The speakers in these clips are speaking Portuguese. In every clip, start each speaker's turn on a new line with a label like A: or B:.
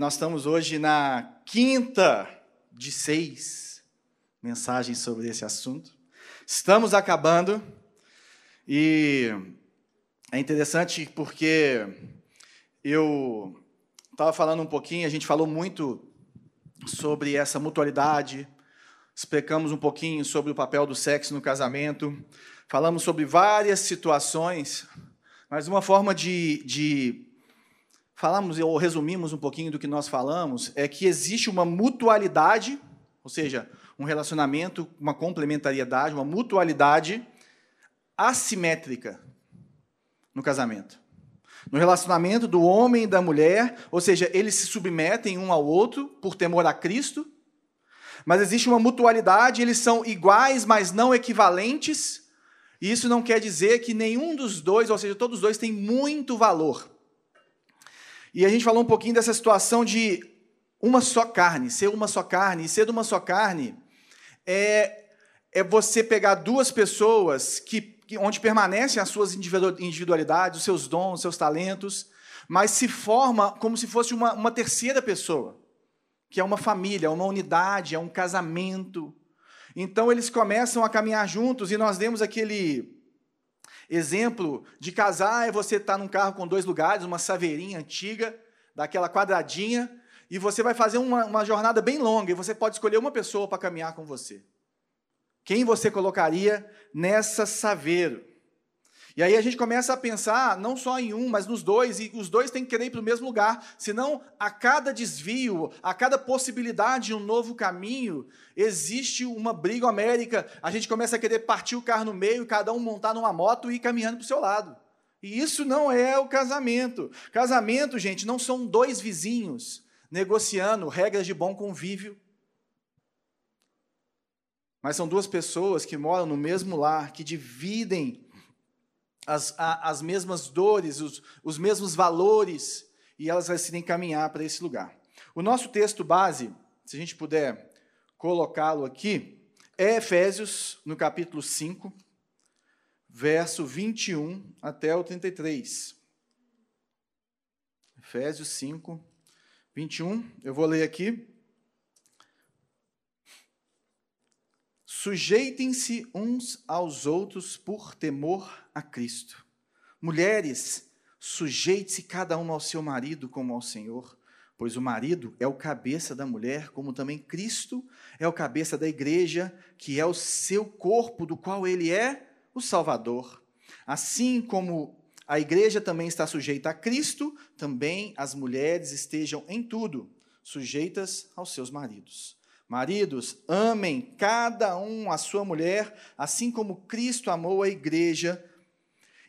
A: Nós estamos hoje na quinta de seis mensagens sobre esse assunto. Estamos acabando e é interessante porque eu estava falando um pouquinho, a gente falou muito sobre essa mutualidade, explicamos um pouquinho sobre o papel do sexo no casamento, falamos sobre várias situações, mas uma forma de, de falamos ou resumimos um pouquinho do que nós falamos, é que existe uma mutualidade, ou seja, um relacionamento, uma complementariedade, uma mutualidade assimétrica no casamento. No relacionamento do homem e da mulher, ou seja, eles se submetem um ao outro por temor a Cristo, mas existe uma mutualidade, eles são iguais, mas não equivalentes, e isso não quer dizer que nenhum dos dois, ou seja, todos os dois têm muito valor. E a gente falou um pouquinho dessa situação de uma só carne, ser uma só carne. E ser de uma só carne é, é você pegar duas pessoas que, onde permanecem as suas individualidades, os seus dons, os seus talentos, mas se forma como se fosse uma, uma terceira pessoa, que é uma família, uma unidade, é um casamento. Então eles começam a caminhar juntos e nós demos aquele Exemplo de casar é você estar tá num carro com dois lugares, uma saveirinha antiga, daquela quadradinha, e você vai fazer uma, uma jornada bem longa, e você pode escolher uma pessoa para caminhar com você. Quem você colocaria nessa saveiro? E aí a gente começa a pensar não só em um, mas nos dois, e os dois têm que querer ir para o mesmo lugar, senão a cada desvio, a cada possibilidade de um novo caminho, existe uma briga américa. A gente começa a querer partir o carro no meio, cada um montar numa moto e ir caminhando para o seu lado. E isso não é o casamento. Casamento, gente, não são dois vizinhos negociando regras de bom convívio. Mas são duas pessoas que moram no mesmo lar, que dividem as, a, as mesmas dores, os, os mesmos valores, e elas decidem caminhar para esse lugar. O nosso texto base, se a gente puder colocá-lo aqui, é Efésios, no capítulo 5, verso 21 até o 33. Efésios 5, 21. Eu vou ler aqui. Sujeitem-se uns aos outros por temor a Cristo. Mulheres, sujeite-se cada uma ao seu marido como ao Senhor, pois o marido é o cabeça da mulher, como também Cristo é o cabeça da igreja, que é o seu corpo, do qual ele é o Salvador. Assim como a igreja também está sujeita a Cristo, também as mulheres estejam em tudo sujeitas aos seus maridos Maridos, amem cada um a sua mulher, assim como Cristo amou a igreja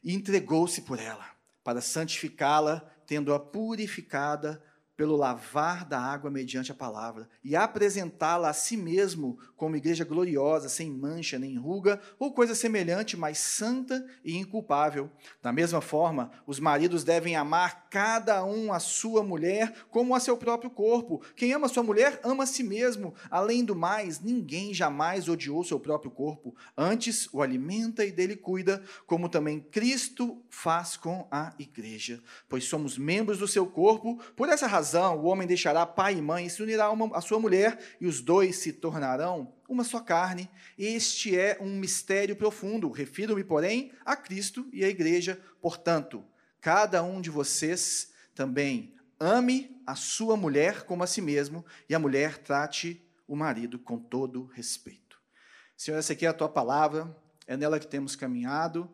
A: e entregou-se por ela, para santificá-la, tendo-a purificada pelo lavar da água mediante a palavra, e apresentá-la a si mesmo como igreja gloriosa, sem mancha nem ruga, ou coisa semelhante, mas santa e inculpável. Da mesma forma, os maridos devem amar cada um a sua mulher como a seu próprio corpo. Quem ama sua mulher, ama a si mesmo. Além do mais, ninguém jamais odiou seu próprio corpo, antes o alimenta e dele cuida, como também Cristo faz com a igreja, pois somos membros do seu corpo, por essa razão razão, o homem deixará pai e mãe e se unirá a sua mulher, e os dois se tornarão uma só carne. Este é um mistério profundo. Refiro-me, porém, a Cristo e à igreja. Portanto, cada um de vocês também ame a sua mulher como a si mesmo, e a mulher trate o marido com todo respeito. Senhor, essa aqui é a tua palavra, é nela que temos caminhado.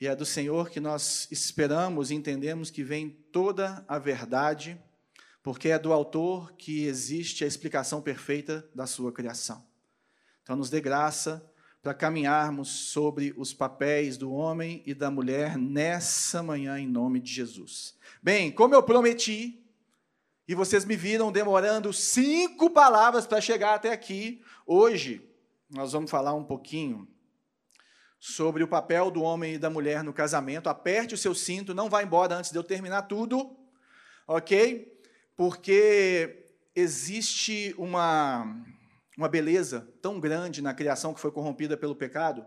A: E é do Senhor que nós esperamos e entendemos que vem toda a verdade porque é do autor que existe a explicação perfeita da sua criação. Então, nos dê graça para caminharmos sobre os papéis do homem e da mulher nessa manhã, em nome de Jesus. Bem, como eu prometi, e vocês me viram demorando cinco palavras para chegar até aqui, hoje nós vamos falar um pouquinho sobre o papel do homem e da mulher no casamento. Aperte o seu cinto, não vá embora antes de eu terminar tudo, ok? Porque existe uma, uma beleza tão grande na criação que foi corrompida pelo pecado,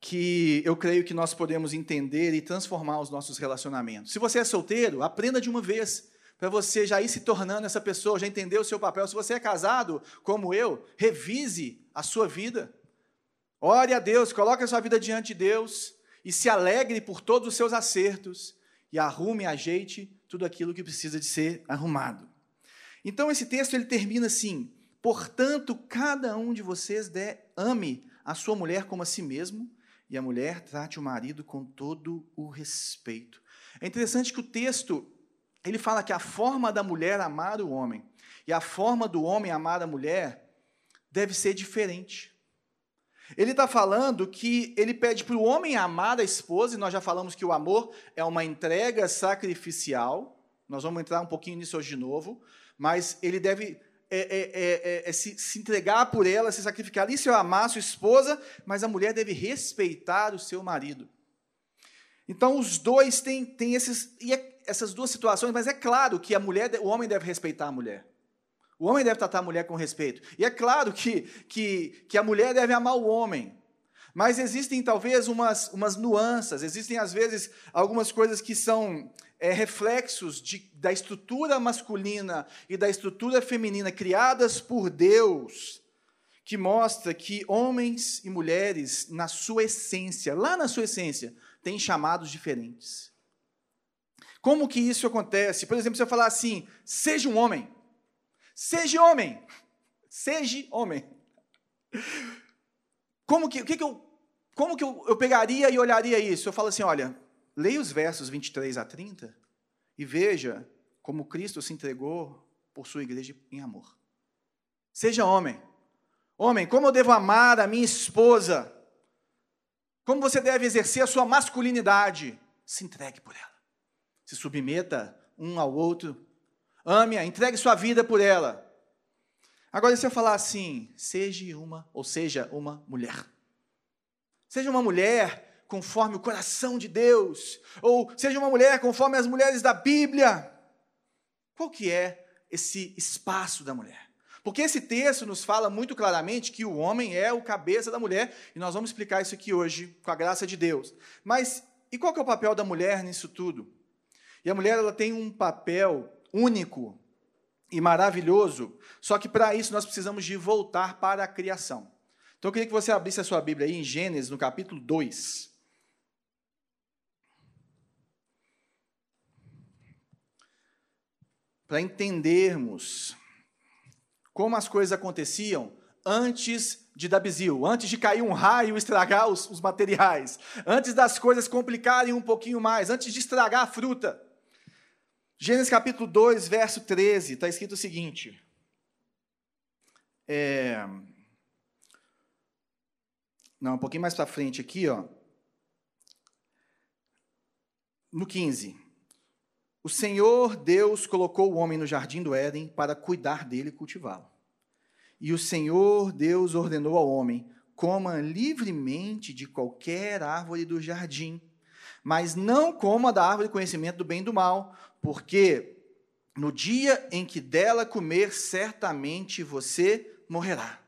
A: que eu creio que nós podemos entender e transformar os nossos relacionamentos. Se você é solteiro, aprenda de uma vez. para você já ir se tornando essa pessoa, já entender o seu papel. Se você é casado, como eu, revise a sua vida. Ore a Deus, coloque a sua vida diante de Deus e se alegre por todos os seus acertos e arrume, ajeite tudo aquilo que precisa de ser arrumado. Então esse texto ele termina assim: Portanto, cada um de vocês dê, ame a sua mulher como a si mesmo, e a mulher trate o marido com todo o respeito. É interessante que o texto ele fala que a forma da mulher amar o homem e a forma do homem amar a mulher deve ser diferente. Ele está falando que ele pede para o homem amar a esposa, e nós já falamos que o amor é uma entrega sacrificial. Nós vamos entrar um pouquinho nisso hoje de novo, mas ele deve é, é, é, é, se, se, entregar por ela, se sacrificar. Isso é amar a sua esposa, mas a mulher deve respeitar o seu marido. Então, os dois têm, têm esses, é, essas duas situações, mas é claro que a mulher, o homem deve respeitar a mulher. O homem deve tratar a mulher com respeito. E é claro que, que, que a mulher deve amar o homem. Mas existem talvez umas, umas nuances, existem às vezes algumas coisas que são é, reflexos de, da estrutura masculina e da estrutura feminina criadas por Deus, que mostra que homens e mulheres, na sua essência, lá na sua essência, têm chamados diferentes. Como que isso acontece? Por exemplo, se eu falar assim, seja um homem. Seja homem. Seja homem. Como que, que, que eu, como que eu, eu pegaria e olharia isso? Eu falo assim, olha, leia os versos 23 a 30 e veja como Cristo se entregou por sua igreja em amor. Seja homem. Homem, como eu devo amar a minha esposa? Como você deve exercer a sua masculinidade? Se entregue por ela. Se submeta um ao outro Ame-a, entregue sua vida por ela. Agora, se eu falar assim, seja uma, ou seja, uma mulher. Seja uma mulher conforme o coração de Deus, ou seja uma mulher conforme as mulheres da Bíblia. Qual que é esse espaço da mulher? Porque esse texto nos fala muito claramente que o homem é o cabeça da mulher, e nós vamos explicar isso aqui hoje, com a graça de Deus. Mas, e qual que é o papel da mulher nisso tudo? E a mulher ela tem um papel único e maravilhoso. Só que para isso nós precisamos de voltar para a criação. Então eu queria que você abrisse a sua Bíblia aí em Gênesis, no capítulo 2. Para entendermos como as coisas aconteciam antes de Dabizil, antes de cair um raio e estragar os, os materiais, antes das coisas complicarem um pouquinho mais, antes de estragar a fruta. Gênesis capítulo 2, verso 13, está escrito o seguinte. É... Não, um pouquinho mais para frente aqui, ó. No 15. O Senhor Deus colocou o homem no jardim do Éden para cuidar dele e cultivá-lo. E o Senhor Deus ordenou ao homem: coma livremente de qualquer árvore do jardim, mas não coma da árvore do conhecimento do bem e do mal, porque no dia em que dela comer, certamente você morrerá.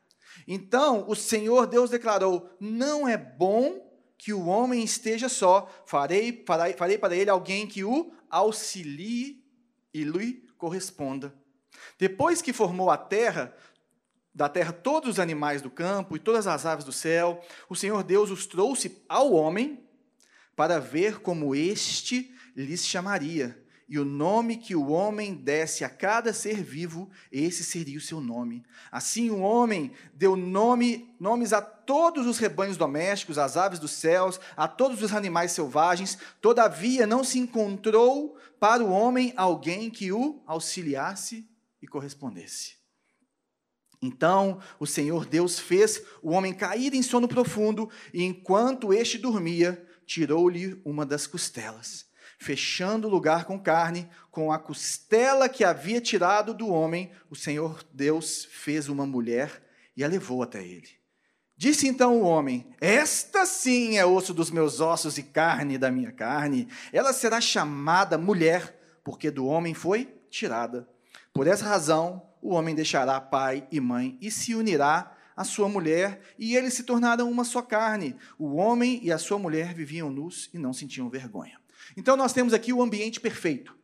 A: Então o Senhor Deus declarou: Não é bom que o homem esteja só, farei, farei, farei para ele alguém que o auxilie e lhe corresponda. Depois que formou a terra, da terra todos os animais do campo e todas as aves do céu, o Senhor Deus os trouxe ao homem para ver como este lhes chamaria. E o nome que o homem desse a cada ser vivo, esse seria o seu nome. Assim o homem deu nome, nomes a todos os rebanhos domésticos, às aves dos céus, a todos os animais selvagens. Todavia não se encontrou para o homem alguém que o auxiliasse e correspondesse. Então o Senhor Deus fez o homem cair em sono profundo, e enquanto este dormia, tirou-lhe uma das costelas fechando o lugar com carne, com a costela que havia tirado do homem, o Senhor Deus fez uma mulher e a levou até ele. Disse então o homem: Esta sim é osso dos meus ossos e carne da minha carne. Ela será chamada mulher, porque do homem foi tirada. Por essa razão, o homem deixará pai e mãe e se unirá à sua mulher, e eles se tornaram uma só carne. O homem e a sua mulher viviam nus e não sentiam vergonha. Então nós temos aqui o ambiente perfeito.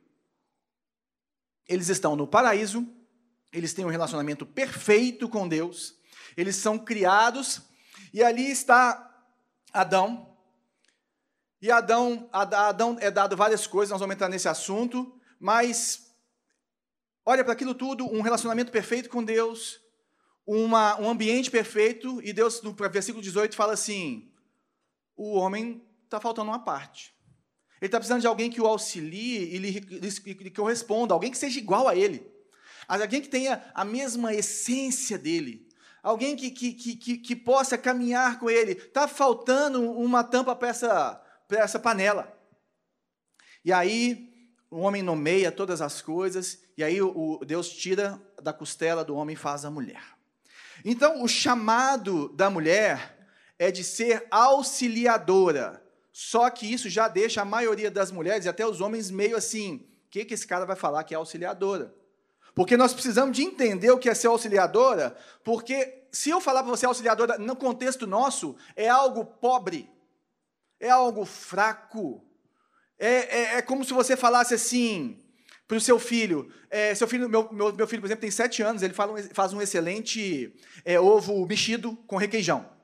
A: eles estão no paraíso, eles têm um relacionamento perfeito com Deus, eles são criados, e ali está Adão. E Adão, Adão é dado várias coisas, nós vamos entrar nesse assunto, mas olha para aquilo tudo, um relacionamento perfeito com Deus, uma, um ambiente perfeito, e Deus, no versículo 18, fala assim: o homem está faltando uma parte. Ele está precisando de alguém que o auxilie e lhe, lhe, corresponda, alguém que seja igual a ele, alguém que tenha a mesma essência dele, alguém que, que, que, que, possa caminhar com ele. Está faltando uma tampa para essa, essa panela. E aí o homem nomeia todas as coisas, e aí o, Deus tira da costela do homem e faz a mulher. Então, o chamado da mulher é de ser auxiliadora. Só que isso já deixa a maioria das mulheres e até os homens meio assim: o que, que esse cara vai falar que é auxiliadora? Porque nós precisamos de entender o que é ser auxiliadora, porque se eu falar para você auxiliadora no contexto nosso, é algo pobre, é algo fraco, é, é, é como se você falasse assim para o seu filho, é, seu filho, meu, meu, meu, filho, por exemplo, tem sete anos, ele fala, faz um excelente é, ovo mexido com requeijão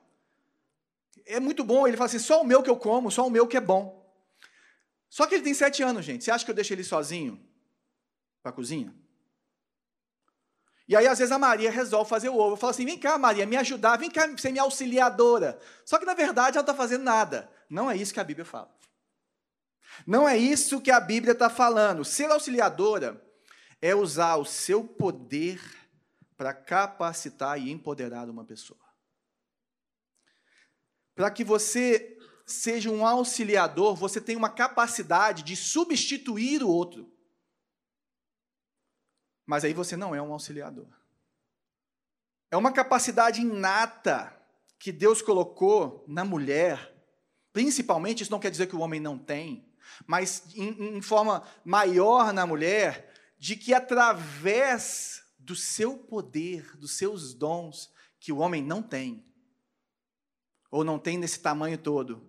A: é muito bom. Ele fala assim: só o meu que eu como, só o meu que é bom. Só que ele tem sete anos, gente. Você acha que eu deixo ele sozinho para a cozinha? E aí, às vezes, a Maria resolve fazer o ovo. Fala assim: vem cá, Maria, me ajudar, vem cá ser minha auxiliadora. Só que, na verdade, ela não está fazendo nada. Não é isso que a Bíblia fala. Não é isso que a Bíblia está falando. Ser auxiliadora é usar o seu poder para capacitar e empoderar uma pessoa para que você seja um auxiliador, você tem uma capacidade de substituir o outro. Mas aí você não é um auxiliador. É uma capacidade inata que Deus colocou na mulher. Principalmente, isso não quer dizer que o homem não tem, mas em, em forma maior na mulher, de que através do seu poder, dos seus dons, que o homem não tem, ou não tem nesse tamanho todo,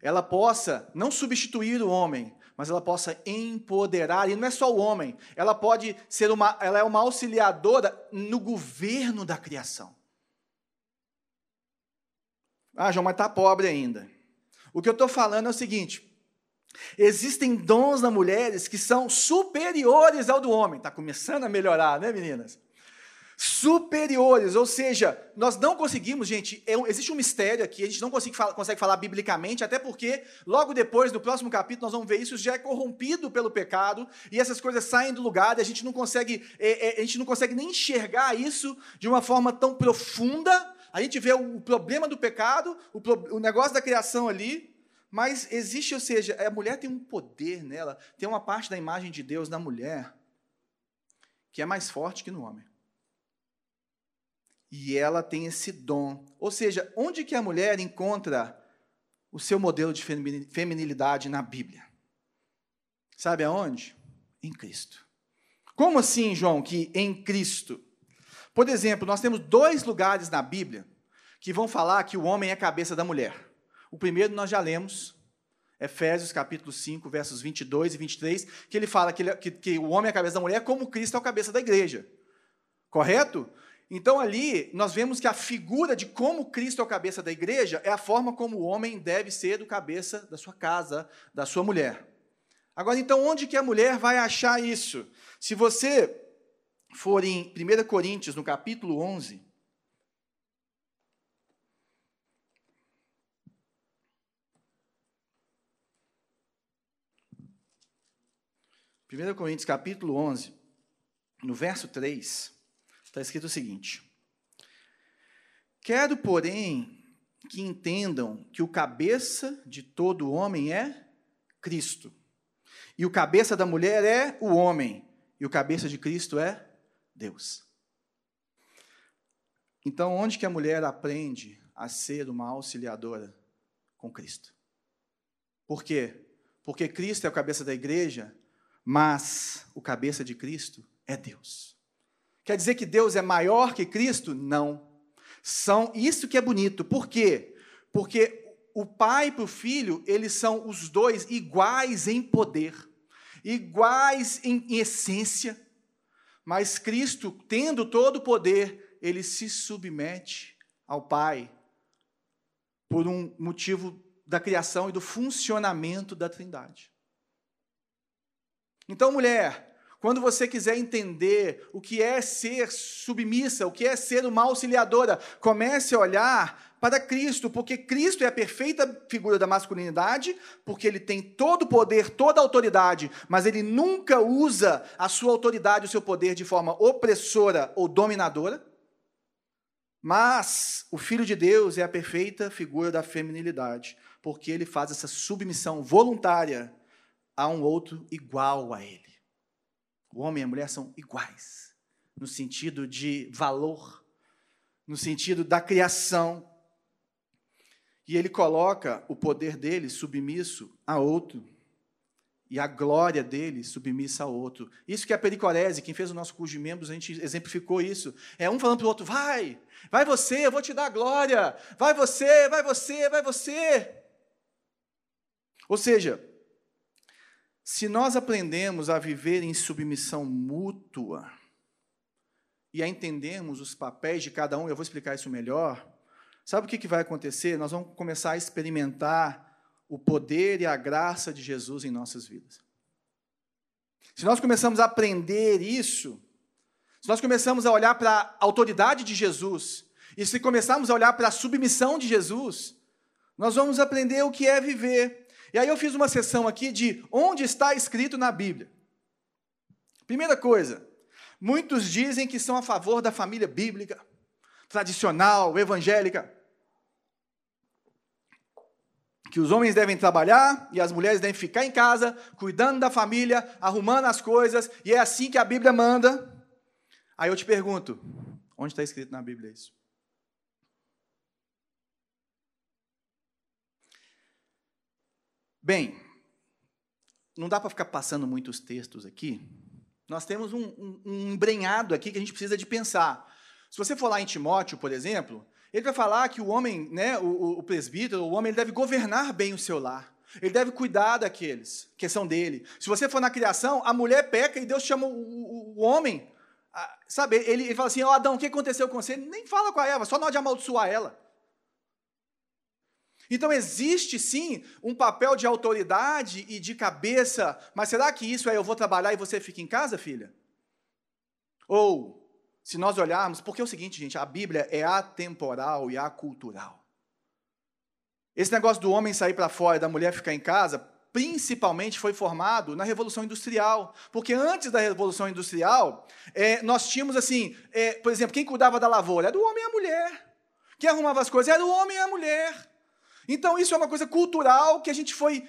A: ela possa não substituir o homem, mas ela possa empoderar, e não é só o homem, ela pode ser uma, ela é uma auxiliadora no governo da criação. Ah, João, mas está pobre ainda. O que eu estou falando é o seguinte: existem dons nas mulheres que são superiores ao do homem. Está começando a melhorar, né, meninas? Superiores, ou seja, nós não conseguimos, gente, é, existe um mistério aqui, a gente não consegue, consegue falar biblicamente, até porque logo depois, no próximo capítulo, nós vamos ver isso já é corrompido pelo pecado, e essas coisas saem do lugar, e a gente não consegue, é, é, a gente não consegue nem enxergar isso de uma forma tão profunda, a gente vê o, o problema do pecado, o, pro, o negócio da criação ali, mas existe, ou seja, a mulher tem um poder nela, tem uma parte da imagem de Deus na mulher, que é mais forte que no homem. E ela tem esse dom. Ou seja, onde que a mulher encontra o seu modelo de feminilidade na Bíblia? Sabe aonde? Em Cristo. Como assim, João, que em Cristo? Por exemplo, nós temos dois lugares na Bíblia que vão falar que o homem é a cabeça da mulher. O primeiro nós já lemos, Efésios capítulo 5, versos 22 e 23, que ele fala que, ele, que, que o homem é a cabeça da mulher como Cristo é a cabeça da igreja. Correto? Então ali nós vemos que a figura de como Cristo é o cabeça da igreja é a forma como o homem deve ser o cabeça da sua casa, da sua mulher. Agora então onde que a mulher vai achar isso? Se você for em 1 Coríntios, no capítulo 11, Primeira Coríntios capítulo 11, no verso 3, Está escrito o seguinte: Quero, porém, que entendam que o cabeça de todo homem é Cristo, e o cabeça da mulher é o homem, e o cabeça de Cristo é Deus. Então, onde que a mulher aprende a ser uma auxiliadora com Cristo? Por quê? Porque Cristo é o cabeça da igreja, mas o cabeça de Cristo é Deus. Quer dizer que Deus é maior que Cristo? Não. São isso que é bonito. Por quê? Porque o pai para o filho, eles são os dois iguais em poder, iguais em, em essência. Mas Cristo, tendo todo o poder, ele se submete ao Pai por um motivo da criação e do funcionamento da Trindade. Então, mulher, quando você quiser entender o que é ser submissa, o que é ser uma auxiliadora, comece a olhar para Cristo, porque Cristo é a perfeita figura da masculinidade, porque ele tem todo o poder, toda a autoridade, mas ele nunca usa a sua autoridade, o seu poder de forma opressora ou dominadora. Mas o Filho de Deus é a perfeita figura da feminilidade, porque ele faz essa submissão voluntária a um outro igual a ele. O homem e a mulher são iguais, no sentido de valor, no sentido da criação. E ele coloca o poder dele submisso a outro, e a glória dele submissa a outro. Isso que é a pericorese, quem fez o nosso curso de membros, a gente exemplificou isso. É um falando para o outro: vai, vai você, eu vou te dar a glória, vai você, vai você, vai você. Ou seja, se nós aprendemos a viver em submissão mútua e a entendermos os papéis de cada um, eu vou explicar isso melhor, sabe o que vai acontecer? Nós vamos começar a experimentar o poder e a graça de Jesus em nossas vidas. Se nós começamos a aprender isso, se nós começamos a olhar para a autoridade de Jesus, e se começarmos a olhar para a submissão de Jesus, nós vamos aprender o que é viver e aí eu fiz uma sessão aqui de onde está escrito na Bíblia. Primeira coisa, muitos dizem que são a favor da família bíblica, tradicional, evangélica. Que os homens devem trabalhar e as mulheres devem ficar em casa, cuidando da família, arrumando as coisas, e é assim que a Bíblia manda. Aí eu te pergunto: onde está escrito na Bíblia isso? Bem, não dá para ficar passando muitos textos aqui. Nós temos um, um, um embrenhado aqui que a gente precisa de pensar. Se você for lá em Timóteo, por exemplo, ele vai falar que o homem, né, o, o presbítero, o homem, ele deve governar bem o seu lar. Ele deve cuidar daqueles que são dele. Se você for na criação, a mulher peca e Deus chama o, o, o homem. A, sabe, ele, ele fala assim: oh, Adão, o que aconteceu com você? Ele nem fala com a Eva, só não de amaldiçoar ela. Então existe sim um papel de autoridade e de cabeça, mas será que isso é eu vou trabalhar e você fica em casa, filha? Ou, se nós olharmos, porque é o seguinte, gente, a Bíblia é atemporal e acultural. Esse negócio do homem sair para fora e da mulher ficar em casa, principalmente foi formado na Revolução Industrial. Porque antes da Revolução Industrial, é, nós tínhamos assim, é, por exemplo, quem cuidava da lavoura era o homem e a mulher. Quem arrumava as coisas era o homem e a mulher. Então, isso é uma coisa cultural que a gente foi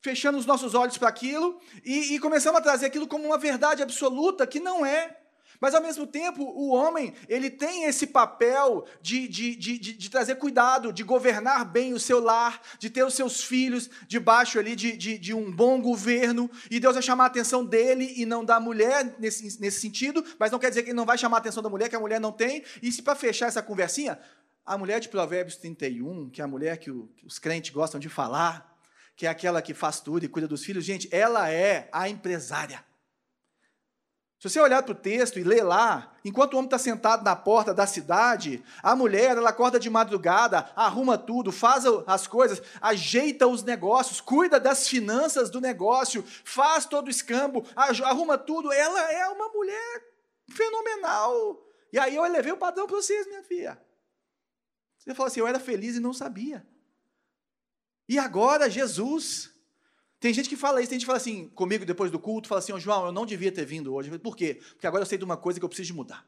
A: fechando os nossos olhos para aquilo e, e começamos a trazer aquilo como uma verdade absoluta que não é. Mas, ao mesmo tempo, o homem ele tem esse papel de, de, de, de, de trazer cuidado, de governar bem o seu lar, de ter os seus filhos debaixo ali de, de, de um bom governo, e Deus vai chamar a atenção dele e não da mulher nesse, nesse sentido, mas não quer dizer que ele não vai chamar a atenção da mulher, que a mulher não tem. E se para fechar essa conversinha, a mulher de Provérbios 31, que é a mulher que, o, que os crentes gostam de falar, que é aquela que faz tudo e cuida dos filhos, gente, ela é a empresária. Se você olhar para o texto e ler lá, enquanto o homem está sentado na porta da cidade, a mulher ela acorda de madrugada, arruma tudo, faz as coisas, ajeita os negócios, cuida das finanças do negócio, faz todo o escambo, arruma tudo. Ela é uma mulher fenomenal. E aí eu elevei o padrão para vocês, minha filha. Você fala assim: eu era feliz e não sabia. E agora, Jesus. Tem gente que fala isso, tem gente que fala assim, comigo depois do culto, fala assim: oh, João, eu não devia ter vindo hoje. Por quê? Porque agora eu sei de uma coisa que eu preciso mudar.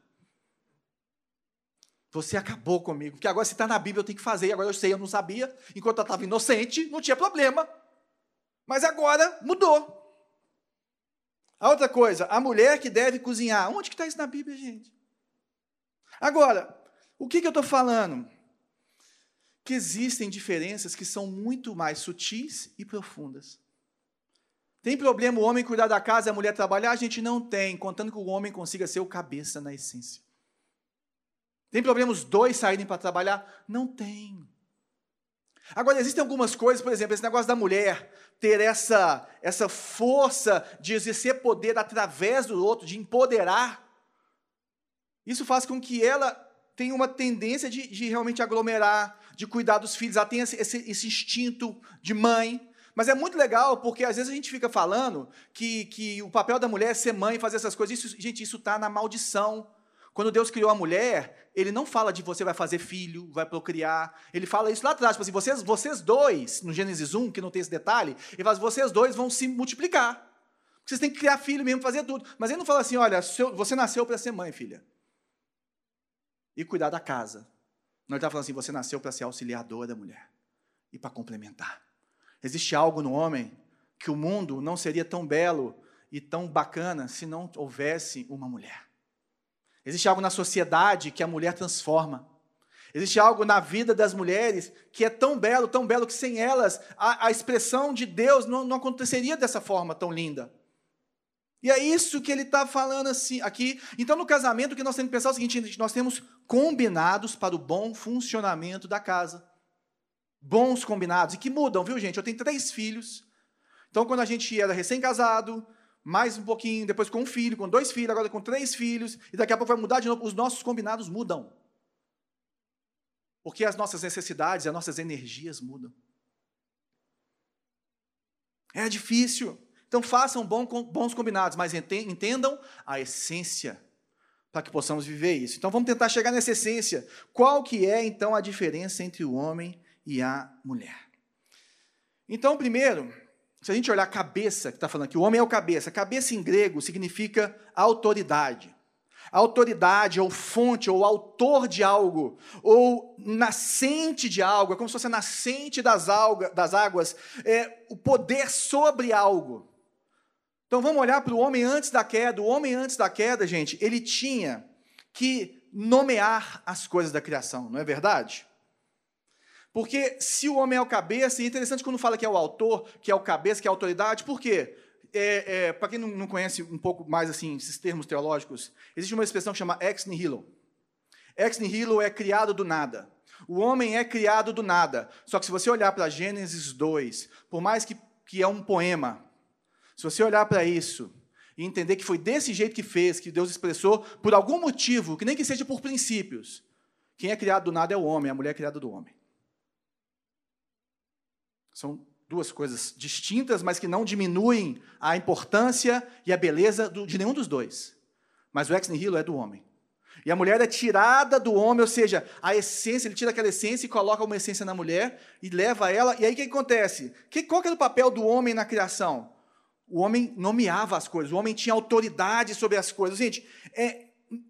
A: Você acabou comigo, porque agora se está na Bíblia eu tenho que fazer, e agora eu sei, eu não sabia, enquanto eu estava inocente, não tinha problema. Mas agora mudou. A outra coisa, a mulher que deve cozinhar. Onde que está isso na Bíblia, gente? Agora, o que, que eu estou falando? Que existem diferenças que são muito mais sutis e profundas. Tem problema o homem cuidar da casa e a mulher trabalhar? A gente não tem, contando que o homem consiga ser o cabeça na essência. Tem problema os dois saírem para trabalhar? Não tem. Agora, existem algumas coisas, por exemplo, esse negócio da mulher ter essa, essa força de exercer poder através do outro, de empoderar. Isso faz com que ela tenha uma tendência de, de realmente aglomerar, de cuidar dos filhos, ela tem esse, esse instinto de mãe. Mas é muito legal porque às vezes a gente fica falando que, que o papel da mulher é ser mãe, fazer essas coisas. Isso, gente, isso está na maldição. Quando Deus criou a mulher, ele não fala de você vai fazer filho, vai procriar. Ele fala isso lá atrás, tipo assim, vocês, vocês dois, no Gênesis 1, que não tem esse detalhe, ele fala, vocês dois vão se multiplicar. Vocês têm que criar filho mesmo, fazer tudo. Mas ele não fala assim, olha, você nasceu para ser mãe, filha. E cuidar da casa. Não, está falando assim, você nasceu para ser auxiliador da mulher. E para complementar. Existe algo no homem que o mundo não seria tão belo e tão bacana se não houvesse uma mulher. Existe algo na sociedade que a mulher transforma. Existe algo na vida das mulheres que é tão belo, tão belo, que sem elas a, a expressão de Deus não, não aconteceria dessa forma tão linda. E é isso que ele está falando assim, aqui. Então, no casamento, o que nós temos que pensar é o seguinte: nós temos combinados para o bom funcionamento da casa. Bons combinados, e que mudam, viu, gente? Eu tenho três filhos. Então, quando a gente era recém-casado, mais um pouquinho, depois com um filho, com dois filhos, agora com três filhos, e daqui a pouco vai mudar de novo, os nossos combinados mudam. Porque as nossas necessidades, as nossas energias mudam. É difícil. Então façam bons combinados, mas entendam a essência para que possamos viver isso. Então vamos tentar chegar nessa essência. Qual que é então a diferença entre o homem e a mulher? Então, primeiro, se a gente olhar a cabeça, que está falando aqui, o homem é o cabeça. Cabeça em grego significa autoridade. autoridade, ou fonte, ou autor de algo, ou nascente de algo, é como se fosse a nascente das, das águas, é o poder sobre algo. Então vamos olhar para o homem antes da queda. O homem antes da queda, gente, ele tinha que nomear as coisas da criação, não é verdade? Porque se o homem é o cabeça, e é interessante quando fala que é o autor, que é o cabeça, que é a autoridade, por quê? É, é, para quem não, conhece um pouco mais assim esses termos teológicos, existe uma expressão que chama ex nihilo. Ex nihilo é criado do nada. O homem é criado do nada. Só que se você olhar para Gênesis 2, por mais que, que é um poema, se você olhar para isso e entender que foi desse jeito que fez, que Deus expressou, por algum motivo, que nem que seja por princípios, quem é criado do nada é o homem, a mulher é criada do homem. São duas coisas distintas, mas que não diminuem a importância e a beleza de nenhum dos dois. Mas o ex nihilo é do homem. E a mulher é tirada do homem, ou seja, a essência, ele tira aquela essência e coloca uma essência na mulher e leva ela. E aí o que acontece? Que, qual que é o papel do homem na criação? O homem nomeava as coisas, o homem tinha autoridade sobre as coisas. Gente, é,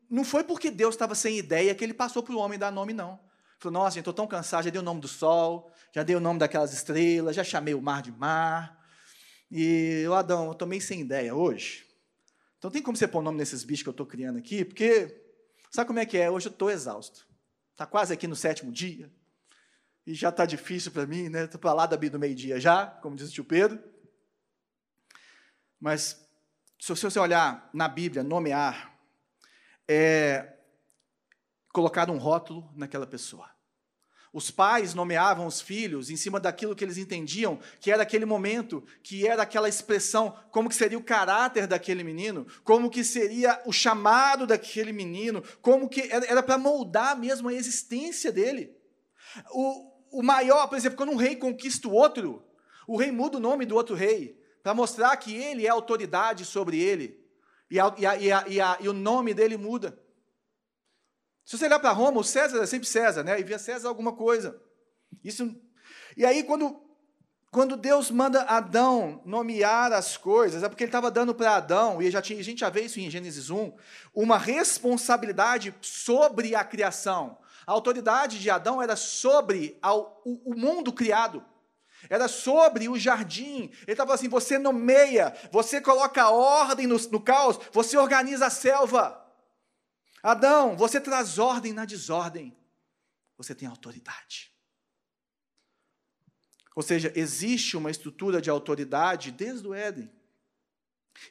A: não foi porque Deus estava sem ideia que ele passou para o homem dar nome, não. Falou, nossa, estou tão cansado, já dei o nome do sol, já dei o nome daquelas estrelas, já chamei o mar de mar. E, o Adão, eu estou meio sem ideia hoje. Então tem como você pôr o nome nesses bichos que eu estou criando aqui? Porque, sabe como é que é? Hoje eu estou exausto. Está quase aqui no sétimo dia. E já está difícil para mim, né? Estou para lá da do meio-dia já, como diz o tio Pedro. Mas se você olhar na Bíblia, nomear, é colocar um rótulo naquela pessoa. Os pais nomeavam os filhos em cima daquilo que eles entendiam que era aquele momento, que era aquela expressão, como que seria o caráter daquele menino, como que seria o chamado daquele menino, como que era para moldar mesmo a existência dele. O, o maior, por exemplo, quando um rei conquista o outro, o rei muda o nome do outro rei para mostrar que ele é autoridade sobre ele. E, a, e, a, e, a, e, o nome dele muda. Se você olhar para Roma, o César é sempre César, né? E via César alguma coisa. Isso. E aí, quando, quando Deus manda Adão nomear as coisas, é porque ele estava dando para Adão, e já tinha, a gente já vê isso em Gênesis 1, uma responsabilidade sobre a criação. A autoridade de Adão era sobre o, o mundo criado. Era sobre o jardim. Ele estava assim: você nomeia, você coloca ordem no, no caos, você organiza a selva. Adão, você traz ordem na desordem. Você tem autoridade. Ou seja, existe uma estrutura de autoridade desde o Éden.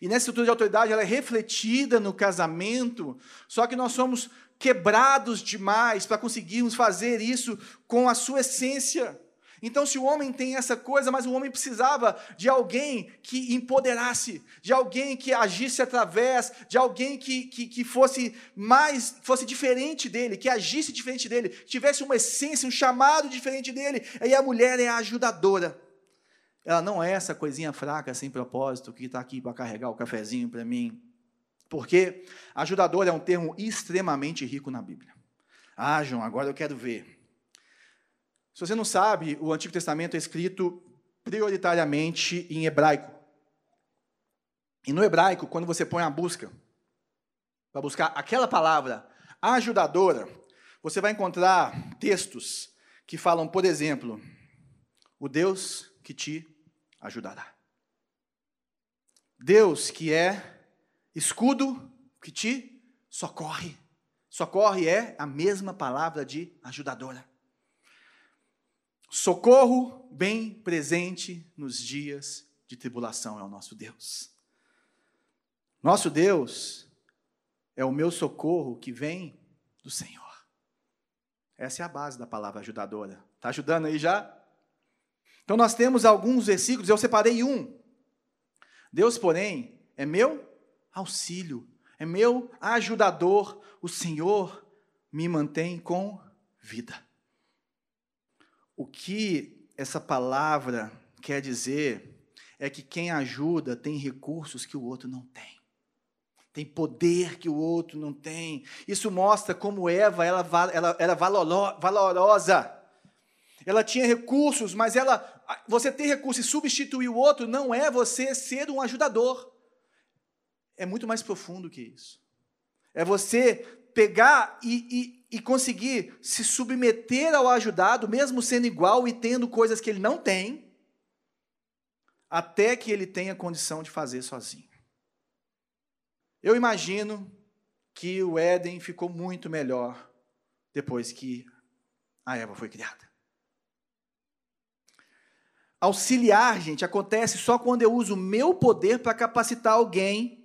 A: E nessa estrutura de autoridade ela é refletida no casamento, só que nós somos quebrados demais para conseguirmos fazer isso com a sua essência. Então, se o homem tem essa coisa, mas o homem precisava de alguém que empoderasse, de alguém que agisse através, de alguém que, que, que, fosse mais, fosse diferente dele, que agisse diferente dele, tivesse uma essência, um chamado diferente dele. Aí a mulher é a ajudadora. Ela não é essa coisinha fraca, sem propósito, que está aqui para carregar o cafezinho para mim. Porque ajudador é um termo extremamente rico na Bíblia. Ah, João, agora eu quero ver. Se você não sabe, o Antigo Testamento é escrito prioritariamente em hebraico. E no hebraico, quando você põe a busca, para buscar aquela palavra ajudadora, você vai encontrar textos que falam, por exemplo, o Deus que te ajudará. Deus que é escudo que te socorre. Socorre é a mesma palavra de ajudadora. Socorro bem presente nos dias de tribulação é o nosso Deus. Nosso Deus é o meu socorro que vem do Senhor. Essa é a base da palavra ajudadora. Está ajudando aí já? Então nós temos alguns versículos, eu separei um. Deus, porém, é meu auxílio, é meu ajudador. O Senhor me mantém com vida. O que essa palavra quer dizer é que quem ajuda tem recursos que o outro não tem. Tem poder que o outro não tem. Isso mostra como Eva ela, ela era valorosa. Ela tinha recursos, mas ela, você ter recursos e substituir o outro não é você ser um ajudador. É muito mais profundo que isso. É você pegar e, e conseguir se submeter ao ajudado, mesmo sendo igual e tendo coisas que ele não tem, até que ele tenha condição de fazer sozinho. Eu imagino que o Éden ficou muito melhor depois que a Eva foi criada. Auxiliar, gente, acontece só quando eu uso o meu poder para capacitar alguém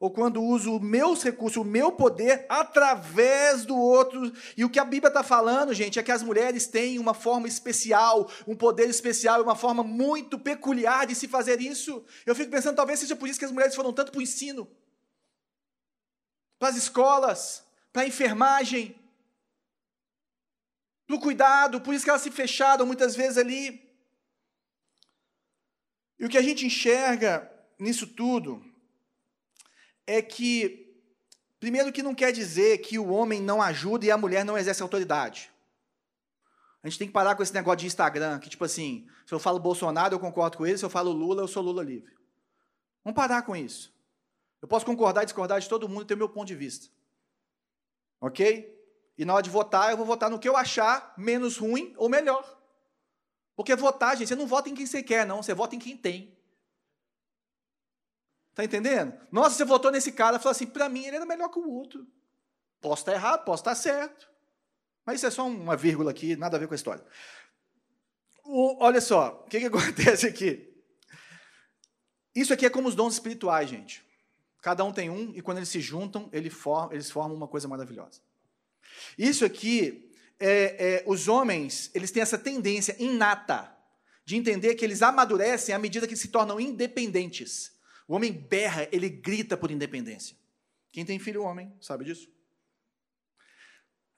A: ou quando uso meus recursos, o meu poder através do outro. E o que a Bíblia está falando, gente, é que as mulheres têm uma forma especial, um poder especial, uma forma muito peculiar de se fazer isso. Eu fico pensando, talvez seja por isso que as mulheres foram tanto para o ensino, para as escolas, para a enfermagem, para o cuidado, por isso que elas se fecharam muitas vezes ali. E o que a gente enxerga nisso tudo é que, primeiro, que não quer dizer que o homem não ajuda e a mulher não exerce autoridade. A gente tem que parar com esse negócio de Instagram, que tipo assim, se eu falo Bolsonaro, eu concordo com ele, se eu falo Lula, eu sou Lula livre. Vamos parar com isso. Eu posso concordar e discordar de todo mundo e ter meu ponto de vista. Ok? E na hora de votar, eu vou votar no que eu achar menos ruim ou melhor. Porque votar, gente, você não vota em quem você quer, não, você vota em quem tem. Está entendendo? Nossa, você votou nesse cara falou assim: para mim ele era melhor que o outro. Posso estar errado, posso estar certo. Mas isso é só uma vírgula aqui, nada a ver com a história. O, olha só, o que, que acontece aqui? Isso aqui é como os dons espirituais, gente. Cada um tem um, e quando eles se juntam, eles formam, eles formam uma coisa maravilhosa. Isso aqui, é, é, os homens, eles têm essa tendência inata de entender que eles amadurecem à medida que se tornam independentes. O homem berra, ele grita por independência. Quem tem filho homem sabe disso.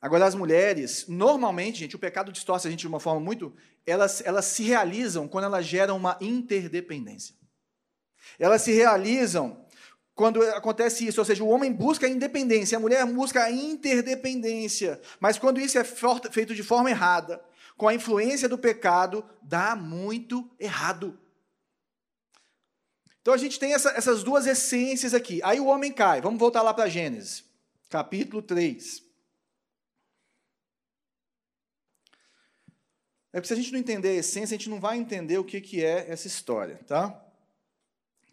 A: Agora, as mulheres, normalmente, gente, o pecado distorce a gente de uma forma muito. Elas, elas se realizam quando elas geram uma interdependência. Elas se realizam quando acontece isso, ou seja, o homem busca a independência, a mulher busca a interdependência. Mas quando isso é feito de forma errada, com a influência do pecado, dá muito errado. Então a gente tem essa, essas duas essências aqui. Aí o homem cai. Vamos voltar lá para Gênesis, capítulo 3. É porque se a gente não entender a essência, a gente não vai entender o que, que é essa história, tá?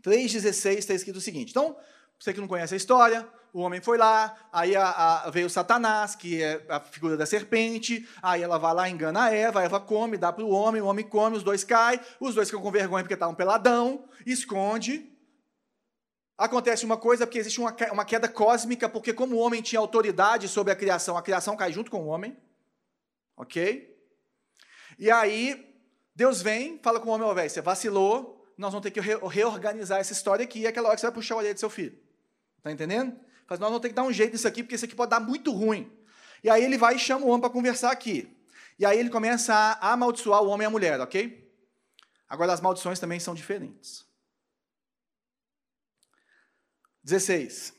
A: 3,16 está escrito o seguinte. Então, você que não conhece a história, o homem foi lá, aí a, a, veio Satanás, que é a figura da serpente, aí ela vai lá, engana a Eva, a Eva come, dá para o homem, o homem come, os dois caem, os dois ficam com vergonha porque estavam peladão, esconde. Acontece uma coisa, porque existe uma, uma queda cósmica, porque como o homem tinha autoridade sobre a criação, a criação cai junto com o homem, ok? E aí, Deus vem, fala com o homem, ó, velho, você vacilou, nós vamos ter que reorganizar essa história aqui, e é aquela hora que você vai puxar a orelha do seu filho. Está entendendo? Mas nós vamos ter que dar um jeito nisso aqui, porque isso aqui pode dar muito ruim. E aí ele vai e chama o homem para conversar aqui. E aí ele começa a amaldiçoar o homem e a mulher, ok? Agora as maldições também são diferentes. 16.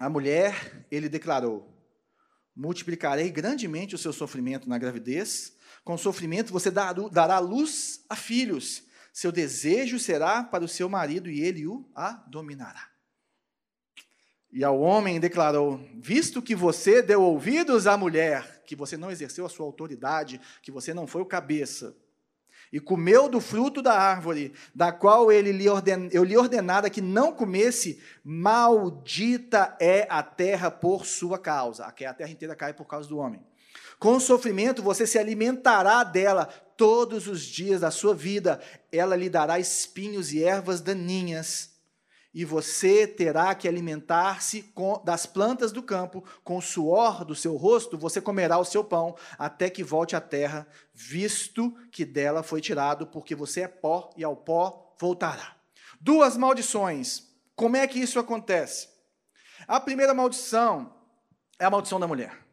A: A mulher, ele declarou: multiplicarei grandemente o seu sofrimento na gravidez. Com sofrimento você dará luz a filhos. Seu desejo será para o seu marido e ele o a dominará. E ao homem declarou: Visto que você deu ouvidos à mulher, que você não exerceu a sua autoridade, que você não foi o cabeça, e comeu do fruto da árvore, da qual ele lhe orden, eu lhe ordenara que não comesse, maldita é a terra por sua causa. Aqui a terra inteira cai por causa do homem. Com sofrimento você se alimentará dela todos os dias da sua vida. Ela lhe dará espinhos e ervas daninhas e você terá que alimentar-se das plantas do campo, com o suor do seu rosto você comerá o seu pão, até que volte à terra, visto que dela foi tirado, porque você é pó e ao pó voltará. Duas maldições. Como é que isso acontece? A primeira maldição é a maldição da mulher.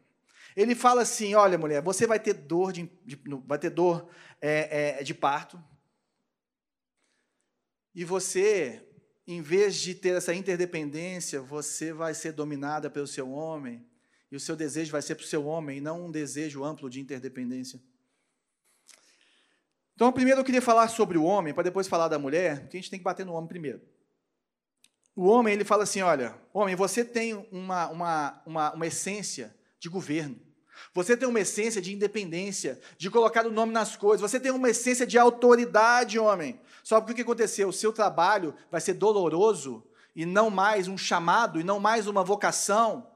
A: Ele fala assim: olha, mulher, você vai ter dor de, de vai ter dor é, é, de parto. E você em vez de ter essa interdependência, você vai ser dominada pelo seu homem, e o seu desejo vai ser para o seu homem, e não um desejo amplo de interdependência. Então, primeiro eu queria falar sobre o homem, para depois falar da mulher, porque a gente tem que bater no homem primeiro. O homem, ele fala assim: olha, homem, você tem uma, uma, uma, uma essência de governo. Você tem uma essência de independência, de colocar o nome nas coisas. Você tem uma essência de autoridade, homem. Só que o que aconteceu? O seu trabalho vai ser doloroso e não mais um chamado e não mais uma vocação.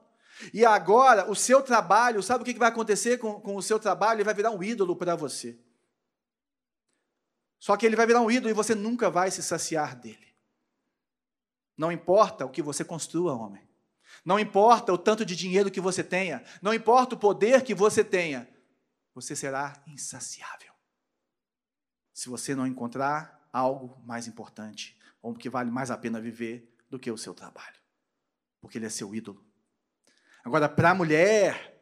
A: E agora, o seu trabalho, sabe o que vai acontecer com, com o seu trabalho? Ele vai virar um ídolo para você. Só que ele vai virar um ídolo e você nunca vai se saciar dele. Não importa o que você construa, homem. Não importa o tanto de dinheiro que você tenha, não importa o poder que você tenha, você será insaciável. Se você não encontrar algo mais importante, ou que vale mais a pena viver do que o seu trabalho, porque ele é seu ídolo. Agora, para a mulher,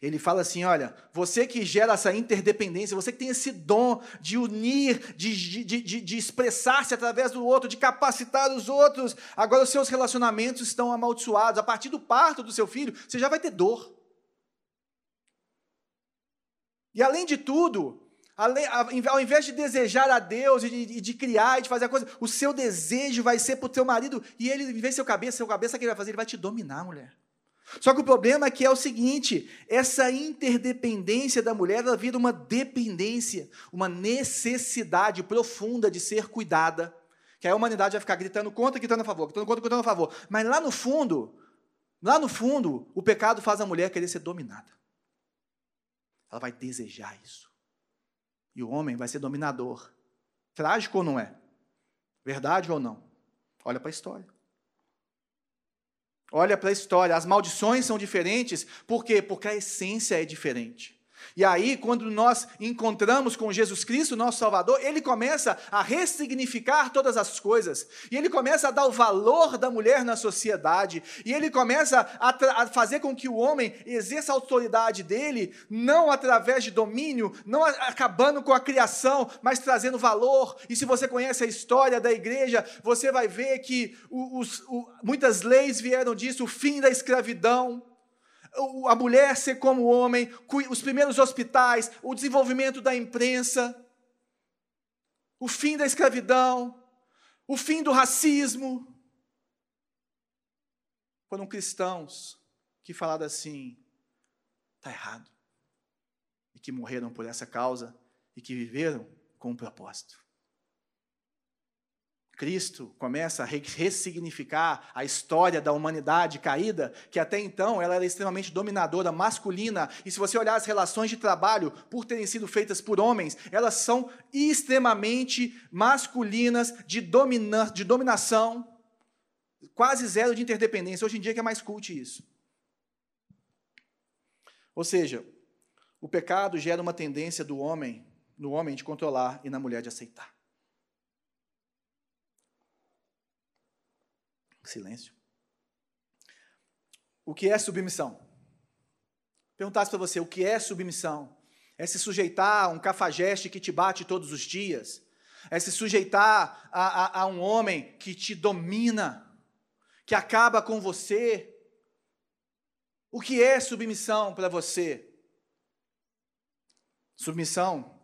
A: ele fala assim: olha, você que gera essa interdependência, você que tem esse dom de unir, de, de, de, de expressar-se através do outro, de capacitar os outros, agora os seus relacionamentos estão amaldiçoados. A partir do parto do seu filho, você já vai ter dor. E além de tudo, ao invés de desejar a Deus e de, de, criar e de fazer a coisa, o seu desejo vai ser para o teu marido, e ele, em vez de ser o cabeça, seu cabeça, que ele vai fazer? Ele vai te dominar, mulher. Só que o problema é que é o seguinte: essa interdependência da mulher ela vira uma dependência, uma necessidade profunda de ser cuidada. Que a humanidade vai ficar gritando contra, gritando a favor, gritando contra, gritando a favor. Mas lá no fundo, lá no fundo, o pecado faz a mulher querer ser dominada. Ela vai desejar isso. E o homem vai ser dominador. Trágico ou não é? Verdade ou não? Olha para a história. Olha para a história, as maldições são diferentes, por quê? Porque a essência é diferente. E aí, quando nós encontramos com Jesus Cristo, nosso Salvador, ele começa a ressignificar todas as coisas, e ele começa a dar o valor da mulher na sociedade, e ele começa a, a fazer com que o homem exerça a autoridade dele, não através de domínio, não acabando com a criação, mas trazendo valor. E se você conhece a história da igreja, você vai ver que os, o, muitas leis vieram disso, o fim da escravidão a mulher ser como o homem, os primeiros hospitais, o desenvolvimento da imprensa, o fim da escravidão, o fim do racismo. Foram cristãos que falaram assim: está errado, e que morreram por essa causa e que viveram com um propósito. Cristo começa a ressignificar a história da humanidade caída, que até então ela era extremamente dominadora, masculina, e se você olhar as relações de trabalho, por terem sido feitas por homens, elas são extremamente masculinas, de, domina de dominação, quase zero de interdependência. Hoje em dia que é mais cult isso. Ou seja, o pecado gera uma tendência do homem no homem de controlar e na mulher de aceitar. Silêncio. O que é submissão? Perguntasse para você o que é submissão? É se sujeitar a um cafajeste que te bate todos os dias? É se sujeitar a, a, a um homem que te domina, que acaba com você? O que é submissão para você? Submissão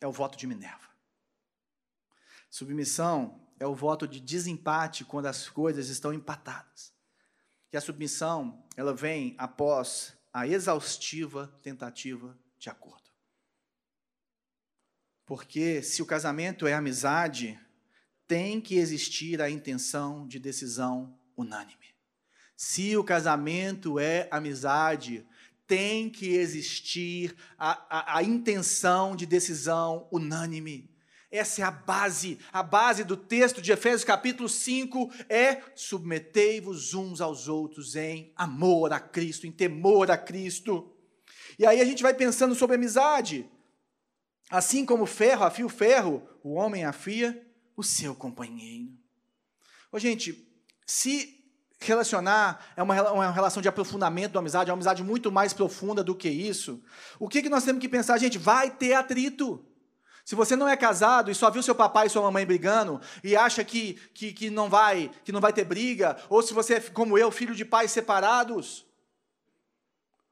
A: é o voto de Minerva. Submissão é o voto de desempate quando as coisas estão empatadas. E a submissão, ela vem após a exaustiva tentativa de acordo. Porque se o casamento é amizade, tem que existir a intenção de decisão unânime. Se o casamento é amizade, tem que existir a, a, a intenção de decisão unânime. Essa é a base, a base do texto de Efésios capítulo 5 é submetei-vos uns aos outros em amor a Cristo, em temor a Cristo. E aí a gente vai pensando sobre amizade. Assim como o ferro afia o ferro, o homem afia o seu companheiro. Ô, gente, se relacionar é uma, uma relação de aprofundamento da amizade, é uma amizade muito mais profunda do que isso, o que, que nós temos que pensar? Gente, vai ter atrito. Se você não é casado e só viu seu papai e sua mamãe brigando e acha que, que, que, não vai que não vai ter briga, ou se você é como eu, filho de pais separados,